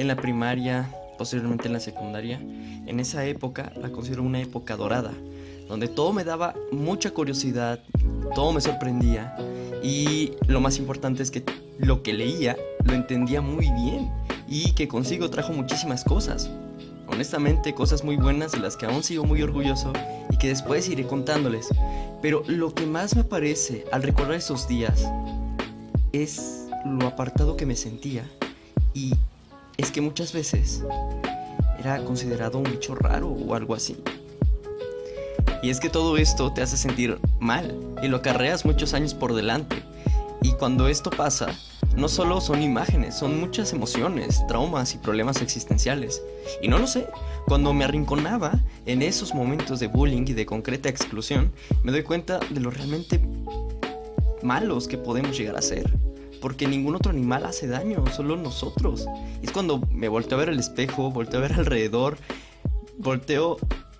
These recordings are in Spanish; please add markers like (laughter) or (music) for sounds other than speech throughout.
en la primaria, posteriormente en la secundaria, en esa época la considero una época dorada, donde todo me daba mucha curiosidad, todo me sorprendía y lo más importante es que lo que leía lo entendía muy bien y que consigo trajo muchísimas cosas. Honestamente, cosas muy buenas de las que aún sigo muy orgulloso y que después iré contándoles. Pero lo que más me parece al recordar esos días es lo apartado que me sentía y es que muchas veces era considerado un bicho raro o algo así. Y es que todo esto te hace sentir mal y lo acarreas muchos años por delante. Y cuando esto pasa, no solo son imágenes, son muchas emociones, traumas y problemas existenciales. Y no lo sé, cuando me arrinconaba en esos momentos de bullying y de concreta exclusión, me doy cuenta de lo realmente malos que podemos llegar a ser. Porque ningún otro animal hace daño, solo nosotros. Es cuando me volteo a ver al espejo, volteo a ver alrededor, volteo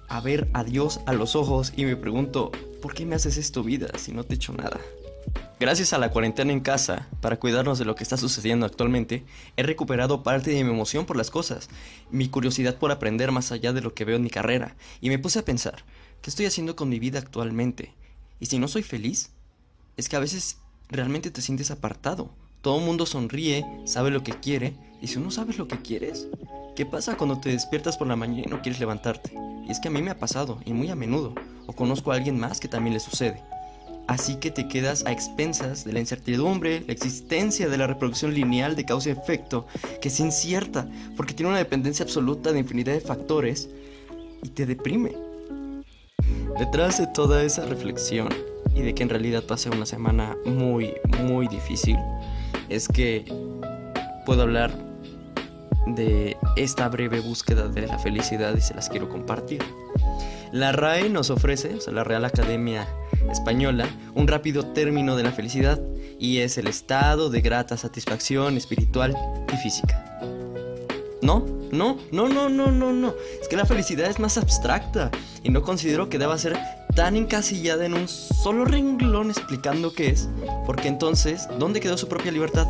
a ver a Dios a los ojos y me pregunto, ¿por qué me haces esto vida si no te he hecho nada? Gracias a la cuarentena en casa, para cuidarnos de lo que está sucediendo actualmente, he recuperado parte de mi emoción por las cosas, mi curiosidad por aprender más allá de lo que veo en mi carrera, y me puse a pensar, ¿qué estoy haciendo con mi vida actualmente? Y si no soy feliz, es que a veces realmente te sientes apartado. Todo el mundo sonríe, sabe lo que quiere, y si no sabes lo que quieres, ¿qué pasa cuando te despiertas por la mañana y no quieres levantarte? Y es que a mí me ha pasado, y muy a menudo, o conozco a alguien más que también le sucede. Así que te quedas a expensas de la incertidumbre, la existencia de la reproducción lineal de causa y efecto, que es incierta, porque tiene una dependencia absoluta de infinidad de factores, y te deprime. Detrás de toda esa reflexión, y de que en realidad pasé una semana muy, muy difícil, es que puedo hablar de esta breve búsqueda de la felicidad y se las quiero compartir. La RAE nos ofrece, o sea, la Real Academia Española, un rápido término de la felicidad y es el estado de grata satisfacción espiritual y física. No, no, no, no, no, no, no. Es que la felicidad es más abstracta y no considero que deba ser tan encasillada en un solo renglón explicando qué es, porque entonces, ¿dónde quedó su propia libertad?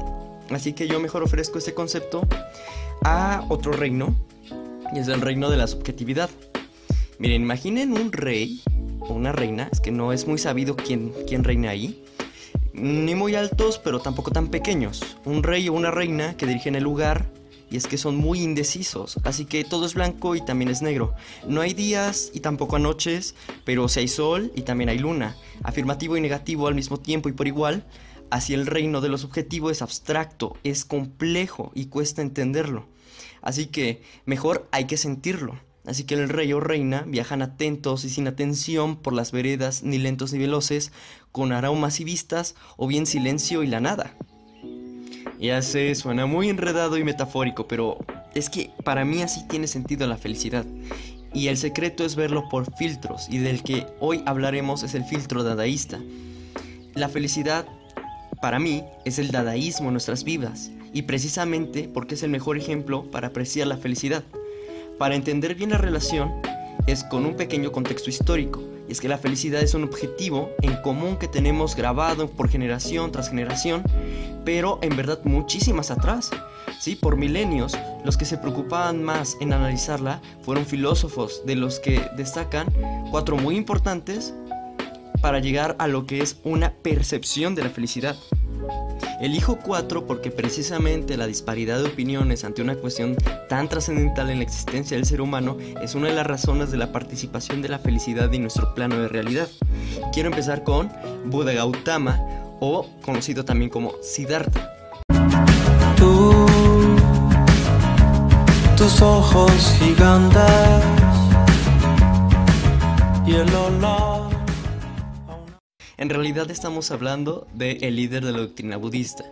Así que yo mejor ofrezco este concepto a otro reino, y es el reino de la subjetividad. Miren, imaginen un rey o una reina, es que no es muy sabido quién, quién reina ahí, ni muy altos, pero tampoco tan pequeños. Un rey o una reina que dirigen el lugar y es que son muy indecisos, así que todo es blanco y también es negro. No hay días y tampoco noches, pero si hay sol y también hay luna, afirmativo y negativo al mismo tiempo y por igual. Así el reino de lo subjetivo es abstracto, es complejo y cuesta entenderlo. Así que mejor hay que sentirlo. Así que el rey o reina viajan atentos y sin atención por las veredas, ni lentos ni veloces, con aromas y vistas, o bien silencio y la nada. Ya sé, suena muy enredado y metafórico, pero es que para mí así tiene sentido la felicidad. Y el secreto es verlo por filtros, y del que hoy hablaremos es el filtro dadaísta. La felicidad, para mí, es el dadaísmo en nuestras vidas, y precisamente porque es el mejor ejemplo para apreciar la felicidad. Para entender bien la relación, es con un pequeño contexto histórico, y es que la felicidad es un objetivo en común que tenemos grabado por generación tras generación, pero en verdad muchísimas atrás. Sí, por milenios, los que se preocupaban más en analizarla fueron filósofos, de los que destacan cuatro muy importantes para llegar a lo que es una percepción de la felicidad. Elijo cuatro porque precisamente la disparidad de opiniones ante una cuestión tan trascendental en la existencia del ser humano es una de las razones de la participación de la felicidad en nuestro plano de realidad. Quiero empezar con Buda Gautama o conocido también como Siddhartha. Tú, tus ojos gigantes y el olor. En realidad estamos hablando del el líder de la doctrina budista.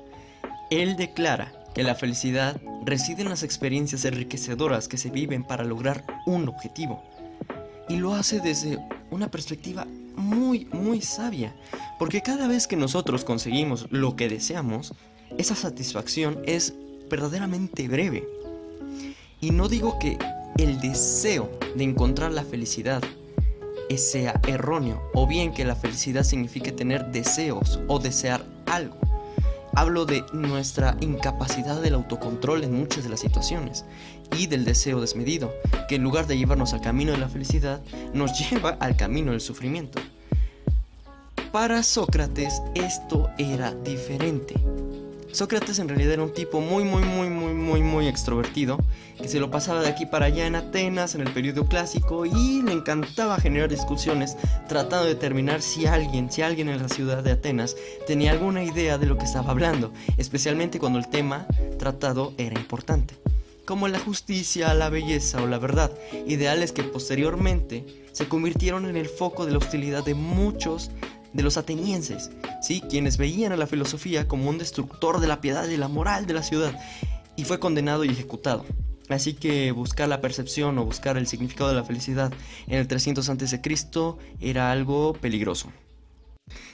Él declara que la felicidad reside en las experiencias enriquecedoras que se viven para lograr un objetivo. Y lo hace desde una perspectiva muy, muy sabia, porque cada vez que nosotros conseguimos lo que deseamos, esa satisfacción es verdaderamente breve. Y no digo que el deseo de encontrar la felicidad sea erróneo, o bien que la felicidad signifique tener deseos o desear algo. Hablo de nuestra incapacidad del autocontrol en muchas de las situaciones y del deseo desmedido, que en lugar de llevarnos al camino de la felicidad, nos (laughs) lleva al camino del sufrimiento. Para Sócrates esto era diferente. Sócrates en realidad era un tipo muy, muy, muy, muy, muy, muy extrovertido, que se lo pasaba de aquí para allá en Atenas, en el periodo clásico, y le encantaba generar discusiones tratando de determinar si alguien, si alguien en la ciudad de Atenas tenía alguna idea de lo que estaba hablando, especialmente cuando el tema tratado era importante, como la justicia, la belleza o la verdad, ideales que posteriormente se convirtieron en el foco de la hostilidad de muchos de los atenienses, ¿sí? quienes veían a la filosofía como un destructor de la piedad y la moral de la ciudad, y fue condenado y ejecutado. Así que buscar la percepción o buscar el significado de la felicidad en el 300 a.C. era algo peligroso.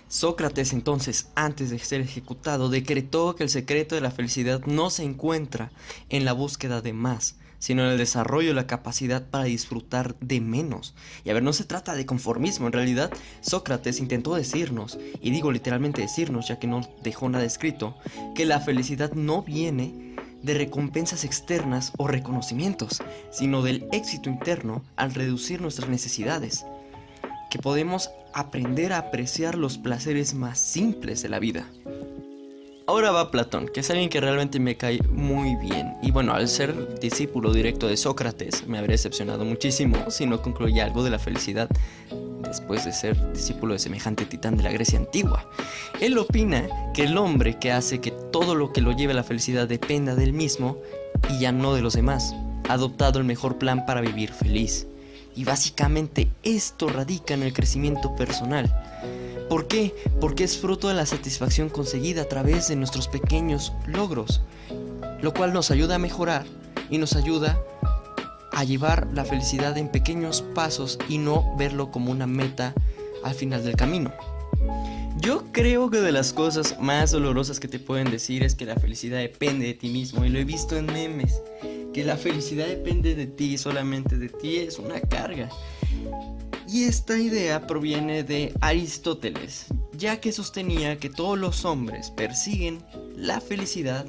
Sócrates entonces, antes de ser ejecutado, decretó que el secreto de la felicidad no se encuentra en la búsqueda de más, sino en el desarrollo de la capacidad para disfrutar de menos. Y a ver, no se trata de conformismo, en realidad Sócrates intentó decirnos, y digo literalmente decirnos, ya que no dejó nada escrito, que la felicidad no viene de recompensas externas o reconocimientos, sino del éxito interno al reducir nuestras necesidades, que podemos aprender a apreciar los placeres más simples de la vida. Ahora va Platón, que es alguien que realmente me cae muy bien. Y bueno, al ser discípulo directo de Sócrates, me habría decepcionado muchísimo si no concluía algo de la felicidad después de ser discípulo de semejante titán de la Grecia antigua. Él opina que el hombre que hace que todo lo que lo lleve a la felicidad dependa del mismo y ya no de los demás, ha adoptado el mejor plan para vivir feliz. Y básicamente esto radica en el crecimiento personal. ¿Por qué? Porque es fruto de la satisfacción conseguida a través de nuestros pequeños logros, lo cual nos ayuda a mejorar y nos ayuda a llevar la felicidad en pequeños pasos y no verlo como una meta al final del camino. Yo creo que de las cosas más dolorosas que te pueden decir es que la felicidad depende de ti mismo y lo he visto en memes. Que la felicidad depende de ti, solamente de ti, es una carga. Y esta idea proviene de Aristóteles, ya que sostenía que todos los hombres persiguen la felicidad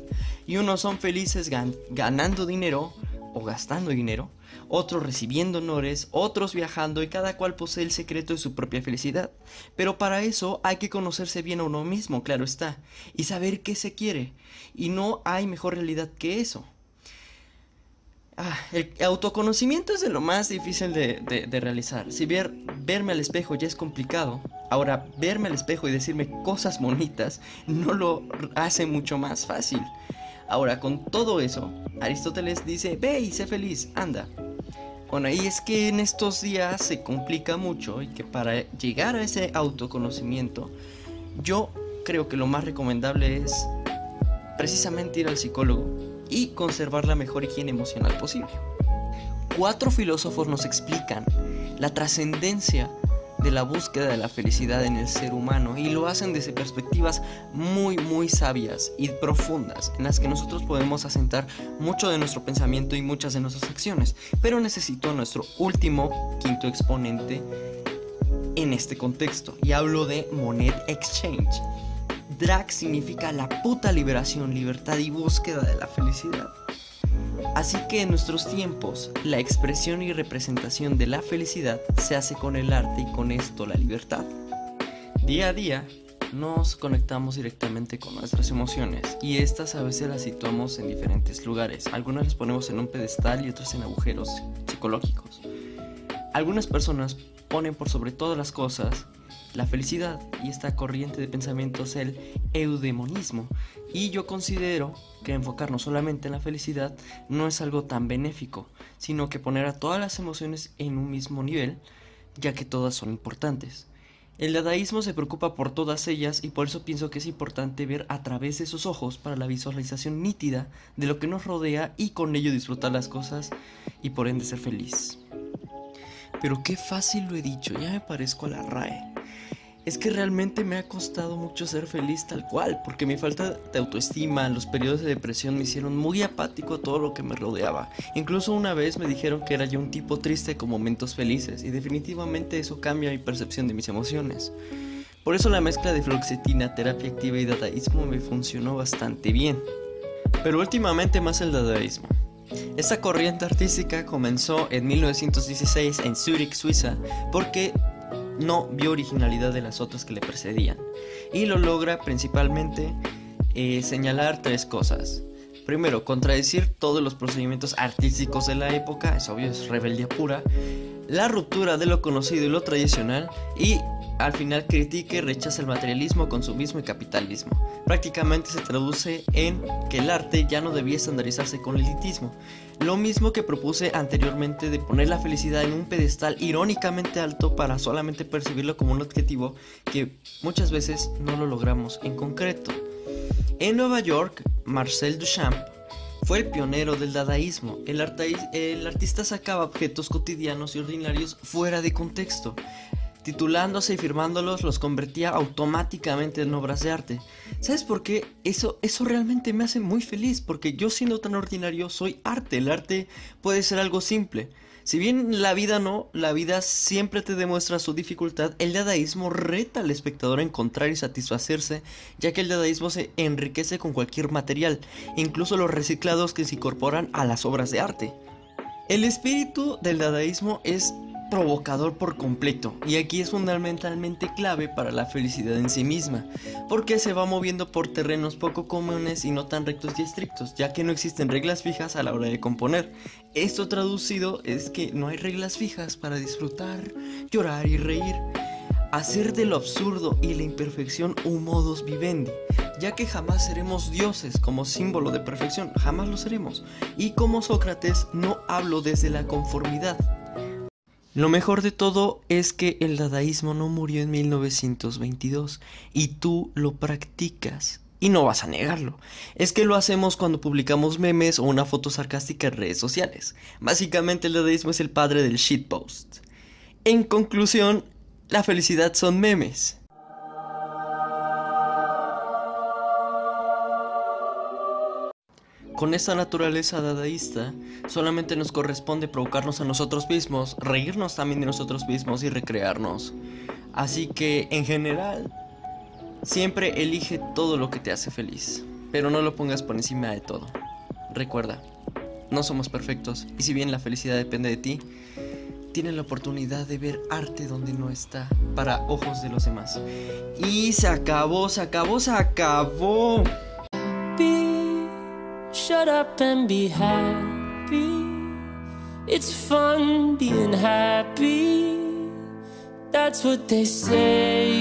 y unos son felices ganando dinero o gastando dinero, otros recibiendo honores, otros viajando y cada cual posee el secreto de su propia felicidad. Pero para eso hay que conocerse bien a uno mismo, claro está, y saber qué se quiere. Y no hay mejor realidad que eso. Ah, el autoconocimiento es de lo más difícil de, realizar. Si ver, verme al espejo ya es complicado, ahora verme al espejo y decirme cosas bonitas no lo hace mucho más fácil. Ahora, con todo eso, Aristóteles dice, ve y sé feliz, anda. Bueno, y es que en estos días se complica mucho y que para llegar a ese autoconocimiento, yo creo que lo más recomendable es precisamente ir al psicólogo y conservar la mejor higiene emocional posible. Cuatro filósofos nos explican la trascendencia de la búsqueda de la felicidad en el ser humano y lo hacen desde perspectivas muy muy sabias y profundas en las que nosotros podemos asentar mucho de nuestro pensamiento y muchas de nuestras acciones. Pero necesito nuestro último quinto exponente en este contexto y hablo de Monet Exchange Drag significa la puta liberación, libertad y búsqueda de la felicidad. Así que en nuestros tiempos, la expresión y representación de la felicidad se hace con el arte y con esto la libertad. Día a día nos conectamos directamente con nuestras emociones y estas a veces las situamos en diferentes lugares. Algunas las ponemos en un pedestal y otras en agujeros psicológicos. Algunas personas ponen por sobre todas las cosas la felicidad y esta corriente de pensamiento es el eudemonismo. Y yo considero que enfocarnos solamente en la felicidad no es algo tan benéfico, sino que poner a todas las emociones en un mismo nivel, ya que todas son importantes. El dadaísmo se preocupa por todas ellas y por eso pienso que es importante ver a través de sus ojos para la visualización nítida de lo que nos rodea y con ello disfrutar las cosas y por ende ser feliz. Pero qué fácil lo he dicho, ya me parezco a la RAE es que realmente me ha costado mucho ser feliz tal cual, porque mi falta de autoestima, los periodos de depresión me hicieron muy apático a todo lo que me rodeaba. Incluso una vez me dijeron que era yo un tipo triste con momentos felices, y definitivamente eso cambia mi percepción de mis emociones. Por eso la mezcla de fluoxetina, terapia activa y dadaísmo me funcionó bastante bien. Pero últimamente más el dadaísmo. Esta corriente artística comenzó en 1916 en Zurich, Suiza, porque no vio originalidad de las otras que le precedían. Y lo logra principalmente eh, señalar tres cosas. Primero, contradecir todos los procedimientos artísticos de la época, es obvio, es rebeldía pura. La ruptura de lo conocido y lo tradicional. Y al final critica y rechaza el materialismo, consumismo y capitalismo. Prácticamente se traduce en que el arte ya no debía estandarizarse con el elitismo. Lo mismo que propuse anteriormente de poner la felicidad en un pedestal irónicamente alto para solamente percibirlo como un objetivo que muchas veces no lo logramos en concreto. En Nueva York, Marcel Duchamp fue el pionero del dadaísmo. El, el artista sacaba objetos cotidianos y ordinarios fuera de contexto titulándose y firmándolos los convertía automáticamente en obras de arte. ¿Sabes por qué? Eso, eso realmente me hace muy feliz, porque yo siendo tan ordinario soy arte. El arte puede ser algo simple. Si bien la vida no, la vida siempre te demuestra su dificultad, el dadaísmo reta al espectador a encontrar y satisfacerse, ya que el dadaísmo se enriquece con cualquier material, incluso los reciclados que se incorporan a las obras de arte. El espíritu del dadaísmo es provocador por completo y aquí es fundamentalmente clave para la felicidad en sí misma, porque se va moviendo por terrenos poco comunes y no tan rectos y estrictos, ya que no existen reglas fijas a la hora de componer. Esto traducido es que no hay reglas fijas para disfrutar, llorar y reír. Hacer de lo absurdo y la imperfección un modus vivendi, ya que jamás seremos dioses como símbolo de perfección, jamás lo seremos. Y como Sócrates no hablo desde la conformidad, lo mejor de todo es que el dadaísmo no murió en 1922 y tú lo practicas. Y no vas a negarlo. Es que lo hacemos cuando publicamos memes o una foto sarcástica en redes sociales. Básicamente el dadaísmo es el padre del shitpost. En conclusión, la felicidad son memes. Con esta naturaleza dadaísta, solamente nos corresponde provocarnos a nosotros mismos, reírnos también de nosotros mismos y recrearnos. Así que, en general, siempre elige todo lo que te hace feliz, pero no lo pongas por encima de todo. Recuerda, no somos perfectos y si bien la felicidad depende de ti, tienes la oportunidad de ver arte donde no está para ojos de los demás. Y se acabó, se acabó, se acabó. Shut up and be happy. It's fun being happy. That's what they say.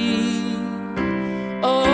Oh,